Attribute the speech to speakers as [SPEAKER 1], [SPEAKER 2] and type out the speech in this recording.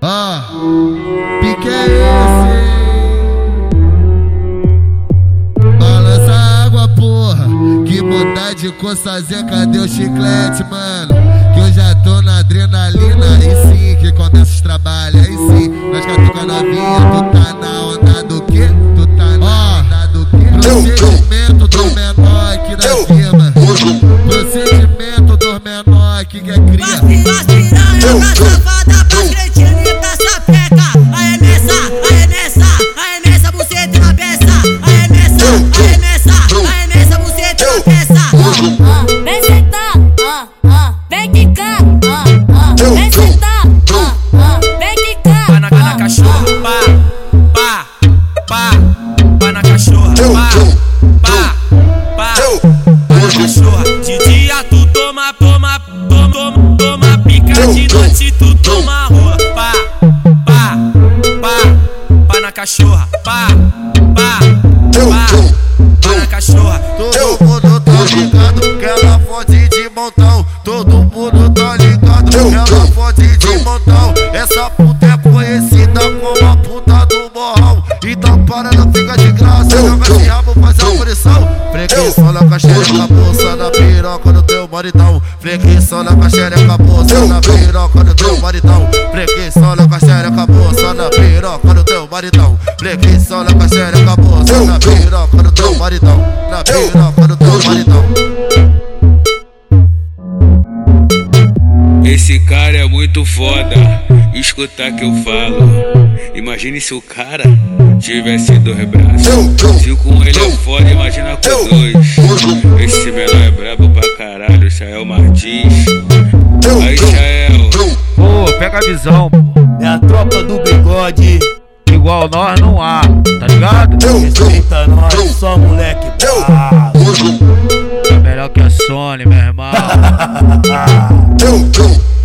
[SPEAKER 1] Ah, pique é esse? Balança a água, porra. Que mudar de coçazinha, cadê o chiclete, mano? Que eu já tô na adrenalina. Aí sim que começa os trabalhos. Aí sim, nós catucando a vinha. Tu tá na onda do quê? Tu tá na onda do quê?
[SPEAKER 2] De noite tu toma rola, pá, pá, pá, pá na cachorra, pá, pá, pá, pá na cachorra.
[SPEAKER 1] Todo mundo tá ligado que ela fode de montão. Todo mundo tá ligado que ela fode de montão. Essa puta é conhecida como a puta do morrão. Então para, não fica de graça. Joga esse rabo, faz a pressão. Freguição na caixereca, bolsa na maridão. Freguição na caixereca, bolsa na piroca no teu maridão. Freguição na caixereca, bolsa na piroca no teu maridão. Freguição na caixereca, bolsa na piroca no teu maridão. Na piroca no teu maridão.
[SPEAKER 3] Esse cara é muito foda, escutar que eu falo. Imagine se o cara tivesse dois braços. Se com ele é foda, imagina com dois. Esse Aí, Chael.
[SPEAKER 4] Pô, pega a visão, pô.
[SPEAKER 5] É a tropa do bigode,
[SPEAKER 4] Igual nós não há, tá ligado?
[SPEAKER 5] respeita nós, só moleque bravo.
[SPEAKER 4] É melhor que a Sony, meu irmão.